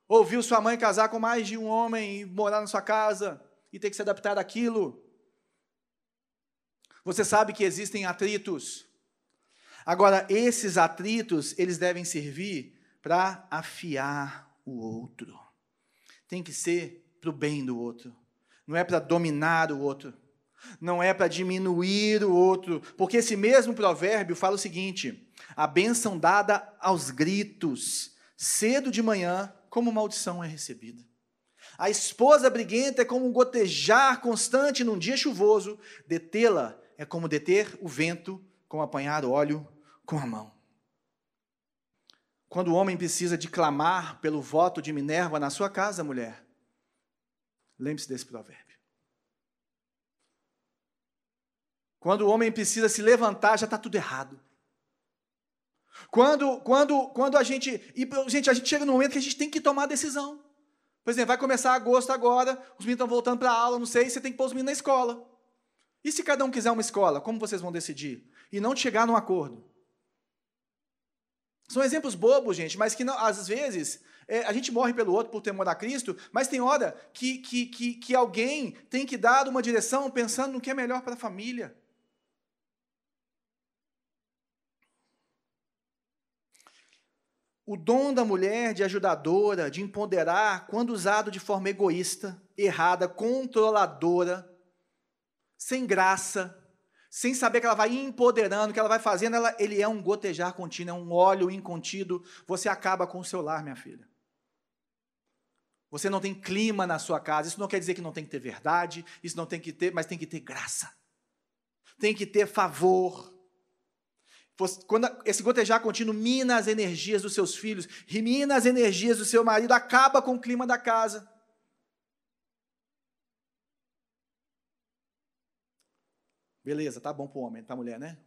A: ou viu sua mãe casar com mais de um homem e morar na sua casa e ter que se adaptar daquilo, você sabe que existem atritos. Agora, esses atritos, eles devem servir para afiar o outro. Tem que ser para o bem do outro não é para dominar o outro, não é para diminuir o outro, porque esse mesmo provérbio fala o seguinte: a bênção dada aos gritos, cedo de manhã, como maldição é recebida. A esposa briguenta é como um gotejar constante num dia chuvoso, detê-la é como deter o vento, como apanhar óleo com a mão. Quando o homem precisa de clamar pelo voto de Minerva na sua casa, mulher, Lembre-se desse provérbio. Quando o homem precisa se levantar, já está tudo errado. Quando, quando, quando a gente. E, gente, a gente chega no momento que a gente tem que tomar decisão. Por exemplo, vai começar agosto agora, os meninos estão voltando para a aula, não sei, você tem que pôr os meninos na escola. E se cada um quiser uma escola, como vocês vão decidir? E não chegar num acordo. São exemplos bobos, gente, mas que não, às vezes é, a gente morre pelo outro por temor a Cristo, mas tem hora que, que, que, que alguém tem que dar uma direção pensando no que é melhor para a família. O dom da mulher de ajudadora, de empoderar, quando usado de forma egoísta, errada, controladora, sem graça, sem saber que ela vai empoderando, que ela vai fazendo, ela, ele é um gotejar contínuo, é um óleo incontido. Você acaba com o seu lar, minha filha. Você não tem clima na sua casa. Isso não quer dizer que não tem que ter verdade, isso não tem que ter, mas tem que ter graça. Tem que ter favor. Quando esse gotejar contínuo mina as energias dos seus filhos, mina as energias do seu marido, acaba com o clima da casa. Beleza, tá bom para o homem, a mulher, né?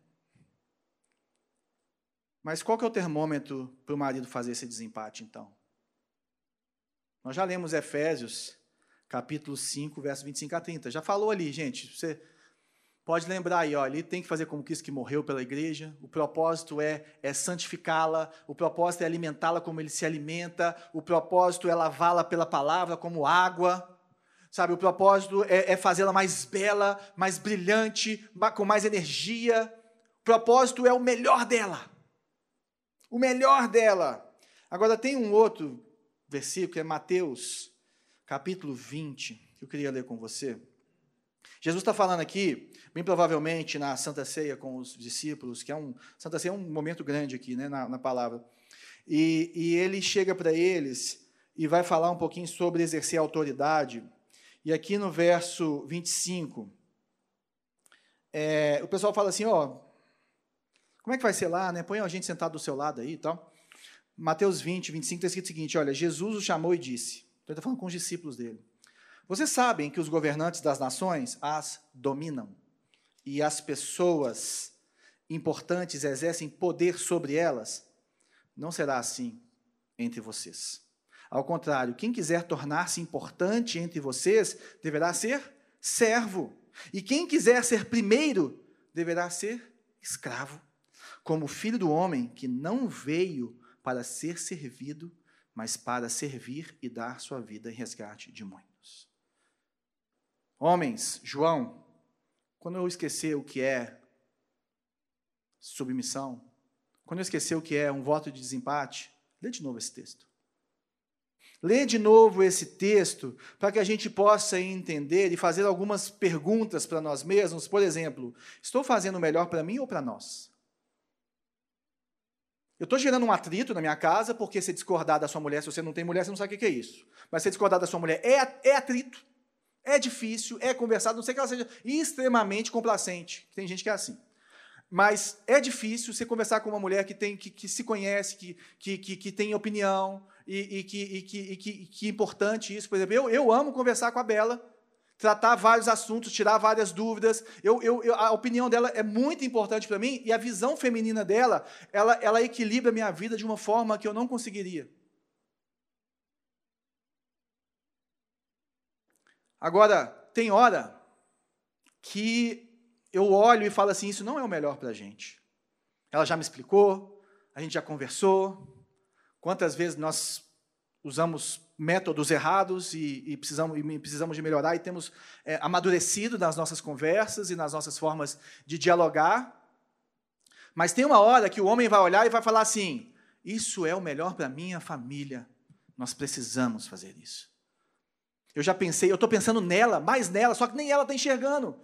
A: Mas qual que é o termômetro para o marido fazer esse desempate, então? Nós já lemos Efésios, capítulo 5, verso 25 a 30. Já falou ali, gente. Você pode lembrar aí, ó, ele tem que fazer como Cristo que morreu pela igreja. O propósito é, é santificá-la, o propósito é alimentá-la como ele se alimenta, o propósito é lavá-la pela palavra como água. Sabe, o propósito é, é fazê-la mais bela, mais brilhante, com mais energia. O propósito é o melhor dela. O melhor dela. Agora tem um outro versículo, é Mateus, capítulo 20, que eu queria ler com você. Jesus está falando aqui, bem provavelmente na Santa Ceia com os discípulos, que é um. Santa Ceia é um momento grande aqui, né, na, na palavra. E, e ele chega para eles e vai falar um pouquinho sobre exercer autoridade. E aqui no verso 25, é, o pessoal fala assim: ó, como é que vai ser lá, né? Põe a gente sentado do seu lado aí e tal. Mateus 20, 25 está escrito o seguinte: olha, Jesus o chamou e disse, então ele está falando com os discípulos dele. Vocês sabem que os governantes das nações as dominam e as pessoas importantes exercem poder sobre elas? Não será assim entre vocês. Ao contrário, quem quiser tornar-se importante entre vocês deverá ser servo. E quem quiser ser primeiro deverá ser escravo, como filho do homem que não veio para ser servido, mas para servir e dar sua vida em resgate de muitos. Homens, João, quando eu esquecer o que é submissão, quando eu esquecer o que é um voto de desempate, lê de novo esse texto. Lê de novo esse texto para que a gente possa entender e fazer algumas perguntas para nós mesmos. Por exemplo, estou fazendo o melhor para mim ou para nós? Eu estou gerando um atrito na minha casa porque se discordar da sua mulher, se você não tem mulher, você não sabe o que é isso. Mas se discordar da sua mulher é, é atrito, é difícil, é conversado, não sei que ela seja extremamente complacente. Tem gente que é assim. Mas é difícil você conversar com uma mulher que, tem, que, que se conhece, que, que, que, que tem opinião, e, e, que, e, que, e, que, que é importante isso. Por exemplo, eu, eu amo conversar com a Bela, tratar vários assuntos, tirar várias dúvidas. Eu, eu, eu a opinião dela é muito importante para mim, e a visão feminina dela, ela, ela equilibra a minha vida de uma forma que eu não conseguiria. Agora, tem hora que eu olho e falo assim: isso não é o melhor para a gente. Ela já me explicou, a gente já conversou. Quantas vezes nós usamos métodos errados e, e precisamos, e precisamos de melhorar e temos é, amadurecido nas nossas conversas e nas nossas formas de dialogar. Mas tem uma hora que o homem vai olhar e vai falar assim: isso é o melhor para minha família. Nós precisamos fazer isso. Eu já pensei, eu estou pensando nela, mais nela, só que nem ela está enxergando.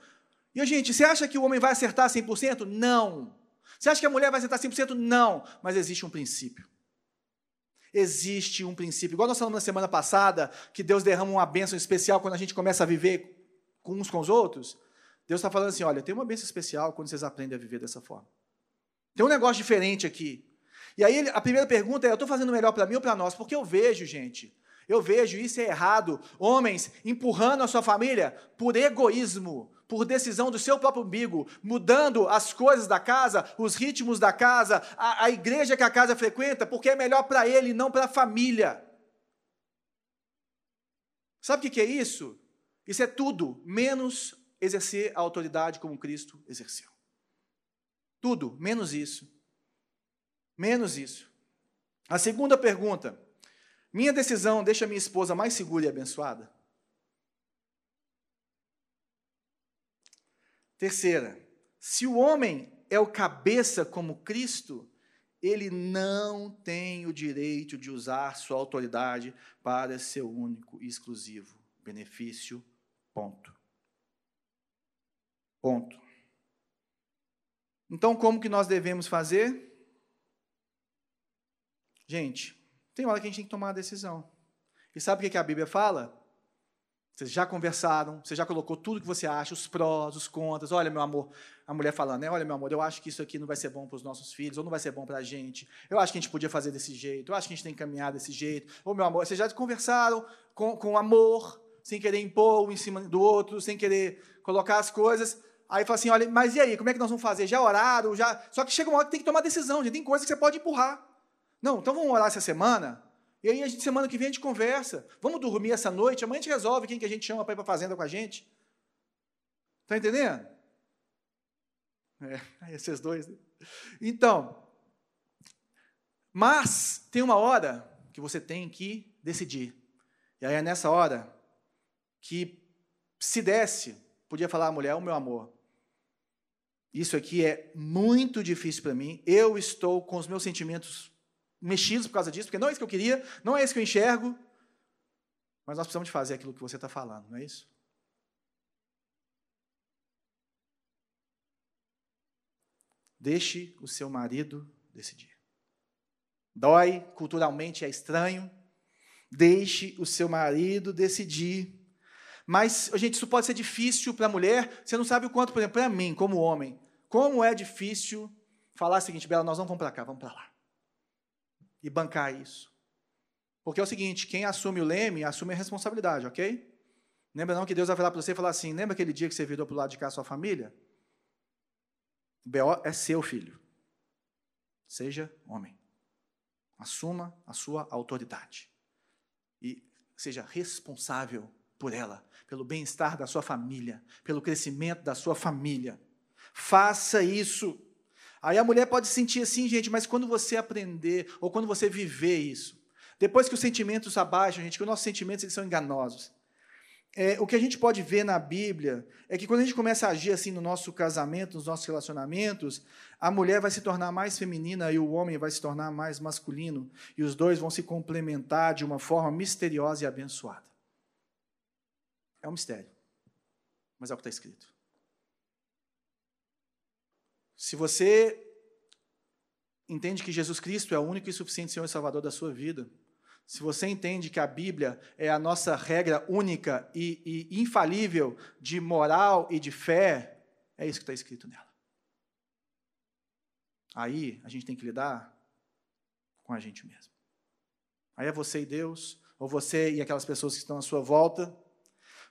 A: E, gente, você acha que o homem vai acertar 100%? Não. Você acha que a mulher vai acertar 100%? Não. Mas existe um princípio. Existe um princípio. Igual nós falamos na semana passada, que Deus derrama uma bênção especial quando a gente começa a viver com uns com os outros. Deus está falando assim: olha, tem uma bênção especial quando vocês aprendem a viver dessa forma. Tem um negócio diferente aqui. E aí a primeira pergunta é: eu estou fazendo melhor para mim ou para nós? Porque eu vejo, gente, eu vejo isso é errado. Homens empurrando a sua família por egoísmo, por decisão do seu próprio umbigo, mudando as coisas da casa, os ritmos da casa, a, a igreja que a casa frequenta, porque é melhor para ele e não para a família. Sabe o que, é isso? Isso é tudo menos exercer a autoridade como Cristo exerceu. Tudo, menos isso. Menos isso. A segunda pergunta: minha decisão deixa minha esposa mais segura e abençoada? Terceira, se o homem é o cabeça como Cristo, ele não tem o direito de usar sua autoridade para seu único e exclusivo benefício. Ponto. Ponto. Então, como que nós devemos fazer? Gente, tem hora que a gente tem que tomar uma decisão. E sabe o que a Bíblia fala? Vocês já conversaram, você já colocou tudo que você acha, os prós, os contras. Olha, meu amor, a mulher falando, né? Olha, meu amor, eu acho que isso aqui não vai ser bom para os nossos filhos, ou não vai ser bom para a gente. Eu acho que a gente podia fazer desse jeito, eu acho que a gente tem que caminhar desse jeito. Ou, meu amor, vocês já conversaram com, com amor, sem querer impor um em cima do outro, sem querer colocar as coisas. Aí fala assim: olha, mas e aí, como é que nós vamos fazer? Já oraram? Já... Só que chega uma hora que tem que tomar decisão, gente. Tem coisas que você pode empurrar. Não, então vamos orar essa semana? E aí, a gente, semana que vem, a gente conversa. Vamos dormir essa noite, amanhã a gente resolve quem que a gente chama para ir para a fazenda com a gente. Está entendendo? É, esses dois. Né? Então, mas tem uma hora que você tem que decidir. E aí é nessa hora que, se desse, podia falar à mulher, o meu amor, isso aqui é muito difícil para mim, eu estou com os meus sentimentos mexidos por causa disso, porque não é isso que eu queria, não é isso que eu enxergo, mas nós precisamos de fazer aquilo que você está falando, não é isso? Deixe o seu marido decidir. Dói, culturalmente é estranho. Deixe o seu marido decidir. Mas, gente, isso pode ser difícil para a mulher. Você não sabe o quanto, por exemplo, para mim, como homem, como é difícil falar o seguinte, Bela, nós não vamos para cá, vamos para lá e bancar isso. Porque é o seguinte: quem assume o leme assume a responsabilidade, ok? Lembra não que Deus vai falar para você e falar assim: lembra aquele dia que você virou para o lado de cá a sua família? O BO é seu filho. Seja homem. Assuma a sua autoridade. E seja responsável por ela, pelo bem-estar da sua família, pelo crescimento da sua família. Faça isso. Aí a mulher pode sentir assim, gente, mas quando você aprender, ou quando você viver isso, depois que os sentimentos abaixam, gente, que os nossos sentimentos eles são enganosos. É, o que a gente pode ver na Bíblia é que quando a gente começa a agir assim no nosso casamento, nos nossos relacionamentos, a mulher vai se tornar mais feminina e o homem vai se tornar mais masculino, e os dois vão se complementar de uma forma misteriosa e abençoada. É um mistério, mas é o que está escrito. Se você entende que Jesus Cristo é o único e suficiente Senhor e Salvador da sua vida, se você entende que a Bíblia é a nossa regra única e, e infalível de moral e de fé, é isso que está escrito nela. Aí a gente tem que lidar com a gente mesmo. Aí é você e Deus, ou você e aquelas pessoas que estão à sua volta,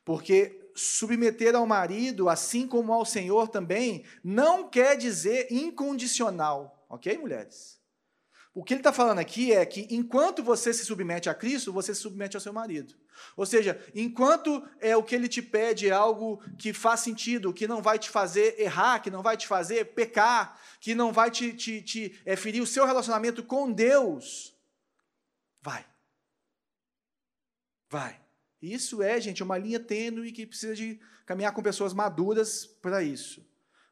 A: porque submeter ao marido, assim como ao Senhor também, não quer dizer incondicional, ok, mulheres? O que ele está falando aqui é que enquanto você se submete a Cristo, você se submete ao seu marido. Ou seja, enquanto é o que ele te pede é algo que faz sentido, que não vai te fazer errar, que não vai te fazer pecar, que não vai te, te, te é, ferir o seu relacionamento com Deus, vai. Vai. Isso é, gente, uma linha tênue que precisa de caminhar com pessoas maduras para isso.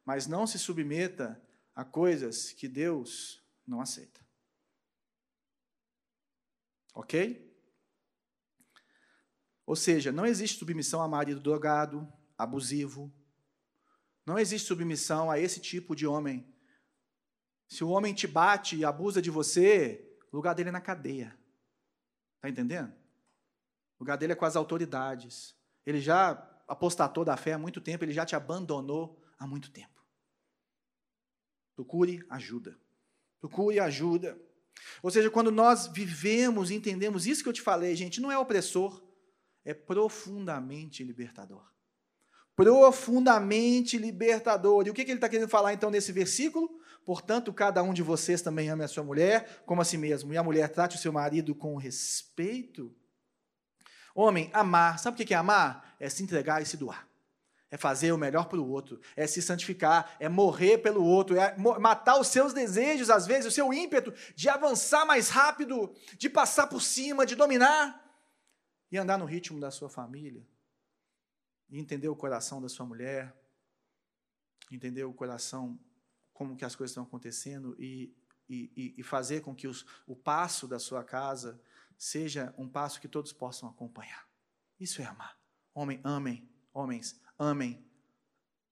A: Mas não se submeta a coisas que Deus não aceita. Ok? Ou seja, não existe submissão a marido drogado, abusivo. Não existe submissão a esse tipo de homem. Se o homem te bate e abusa de você, o lugar dele é na cadeia. Está entendendo? O lugar dele é com as autoridades. Ele já apostatou da fé há muito tempo, ele já te abandonou há muito tempo. Procure ajuda. Procure ajuda. Ou seja, quando nós vivemos e entendemos isso que eu te falei, gente, não é opressor, é profundamente libertador. Profundamente libertador. E o que ele está querendo falar então nesse versículo? Portanto, cada um de vocês também ame a sua mulher como a si mesmo, e a mulher trate o seu marido com respeito. Homem, amar, sabe o que é amar? É se entregar e se doar. É fazer o melhor para o outro, é se santificar, é morrer pelo outro, é matar os seus desejos, às vezes, o seu ímpeto de avançar mais rápido, de passar por cima, de dominar e andar no ritmo da sua família, e entender o coração da sua mulher, entender o coração, como que as coisas estão acontecendo e, e, e fazer com que os, o passo da sua casa seja um passo que todos possam acompanhar. Isso é amar. Homem, amem, homens, amem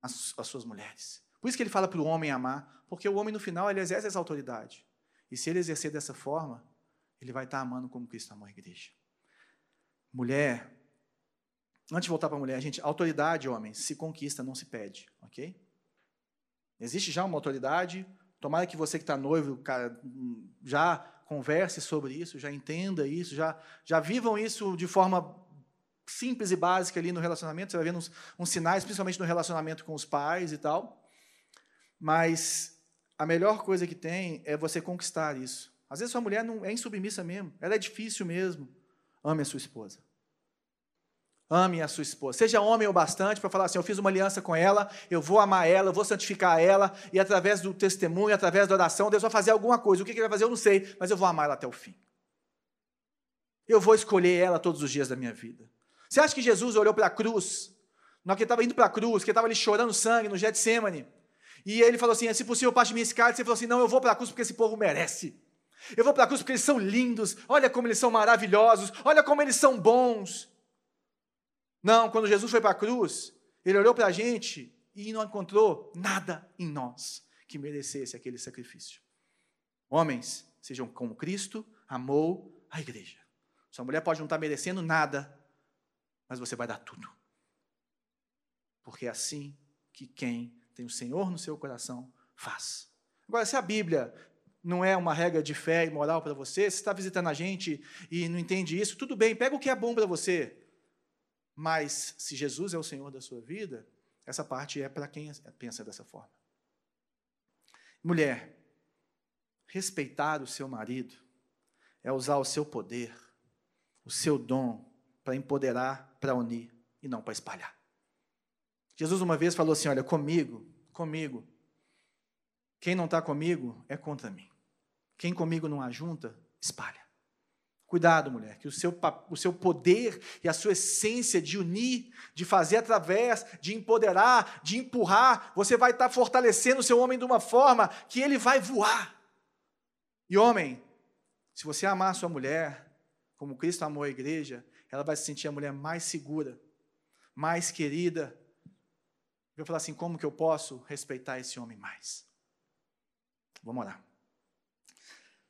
A: as, as suas mulheres. Por isso que ele fala para o homem amar, porque o homem no final ele exerce essa autoridade. E se ele exercer dessa forma, ele vai estar amando como Cristo amou a igreja. Mulher, antes de voltar para a mulher, gente, autoridade, homens, se conquista, não se pede, ok? Existe já uma autoridade, tomara que você que está noivo cara, já converse sobre isso, já entenda isso, já, já vivam isso de forma simples e básica ali no relacionamento, você vai vendo uns, uns sinais, principalmente no relacionamento com os pais e tal. Mas a melhor coisa que tem é você conquistar isso. Às vezes sua mulher não é insubmissa mesmo, ela é difícil mesmo. Ame a sua esposa. Ame a sua esposa. Seja homem o bastante para falar assim: eu fiz uma aliança com ela, eu vou amar ela, eu vou santificar ela, e através do testemunho, através da oração, Deus vai fazer alguma coisa. O que ele vai fazer, eu não sei, mas eu vou amar ela até o fim. Eu vou escolher ela todos os dias da minha vida. Você acha que Jesus olhou para a cruz, na que ele estava indo para a cruz, que ele estava ali chorando sangue no Getsemane, e ele falou assim: se possível, passe minha escada. Você falou assim: não, eu vou para a cruz porque esse povo merece. Eu vou para a cruz porque eles são lindos, olha como eles são maravilhosos, olha como eles são bons. Não, quando Jesus foi para a cruz, ele olhou para a gente e não encontrou nada em nós que merecesse aquele sacrifício. Homens, sejam como Cristo amou a igreja. Sua mulher pode não estar merecendo nada, mas você vai dar tudo. Porque é assim que quem tem o Senhor no seu coração faz. Agora, se a Bíblia não é uma regra de fé e moral para você, se está visitando a gente e não entende isso, tudo bem, pega o que é bom para você. Mas se Jesus é o Senhor da sua vida, essa parte é para quem pensa dessa forma. Mulher, respeitar o seu marido é usar o seu poder, o seu dom para empoderar, para unir e não para espalhar. Jesus uma vez falou assim: Olha, comigo, comigo, quem não está comigo é contra mim. Quem comigo não ajunta, espalha. Cuidado, mulher, que o seu, o seu poder e a sua essência de unir, de fazer através, de empoderar, de empurrar, você vai estar fortalecendo o seu homem de uma forma que ele vai voar. E homem, se você amar a sua mulher, como Cristo amou a igreja, ela vai se sentir a mulher mais segura, mais querida. Eu falar assim: como que eu posso respeitar esse homem mais? Vamos orar.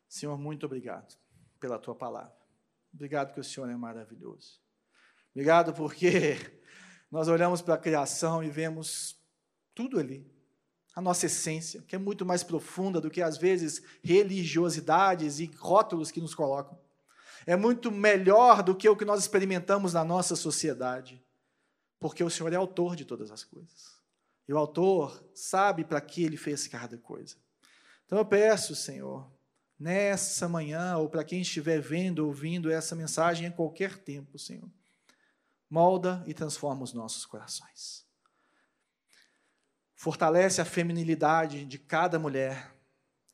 A: Senhor, muito obrigado pela tua palavra. Obrigado que o Senhor é maravilhoso. Obrigado porque nós olhamos para a criação e vemos tudo ali. A nossa essência, que é muito mais profunda do que às vezes religiosidades e rótulos que nos colocam. É muito melhor do que o que nós experimentamos na nossa sociedade. Porque o Senhor é autor de todas as coisas. E o autor sabe para que ele fez cada coisa. Então eu peço, Senhor, nessa manhã, ou para quem estiver vendo, ouvindo essa mensagem em qualquer tempo, Senhor. Molda e transforma os nossos corações. Fortalece a feminilidade de cada mulher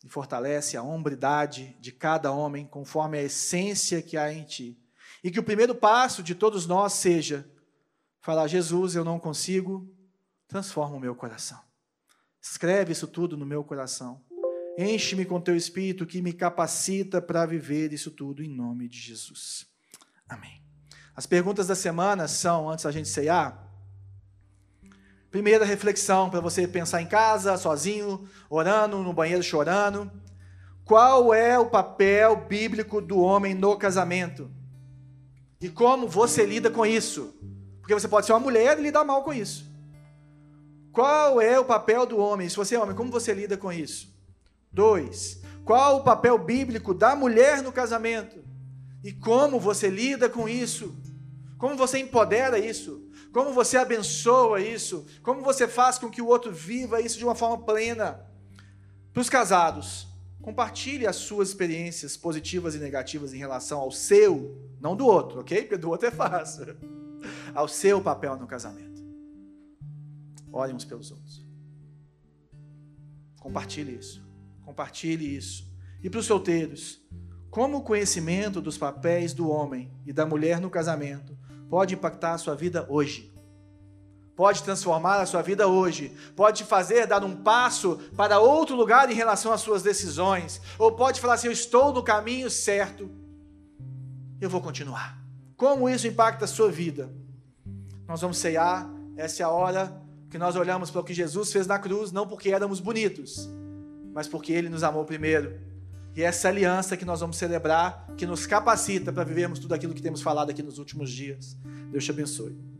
A: e fortalece a hombridade de cada homem, conforme a essência que há em ti. E que o primeiro passo de todos nós seja falar: Jesus, eu não consigo, transforma o meu coração. Escreve isso tudo no meu coração Enche-me com teu espírito que me capacita para viver isso tudo em nome de Jesus. Amém. As perguntas da semana são, antes da gente ceiar, primeira reflexão para você pensar em casa, sozinho, orando, no banheiro chorando. Qual é o papel bíblico do homem no casamento? E como você lida com isso? Porque você pode ser uma mulher e lidar mal com isso. Qual é o papel do homem? Se você é homem, como você lida com isso? Dois, qual o papel bíblico da mulher no casamento? E como você lida com isso? Como você empodera isso? Como você abençoa isso? Como você faz com que o outro viva isso de uma forma plena? Para os casados, compartilhe as suas experiências positivas e negativas em relação ao seu, não do outro, ok? Porque do outro é fácil. Ao seu papel no casamento. Olhem uns pelos outros. Compartilhe isso. Compartilhe isso. E para os solteiros, como o conhecimento dos papéis do homem e da mulher no casamento pode impactar a sua vida hoje? Pode transformar a sua vida hoje, pode te fazer dar um passo para outro lugar em relação às suas decisões, ou pode falar assim: Eu estou no caminho certo, eu vou continuar. Como isso impacta a sua vida? Nós vamos ceiar, essa é a hora que nós olhamos para o que Jesus fez na cruz, não porque éramos bonitos, mas porque Ele nos amou primeiro. E essa aliança que nós vamos celebrar, que nos capacita para vivermos tudo aquilo que temos falado aqui nos últimos dias. Deus te abençoe.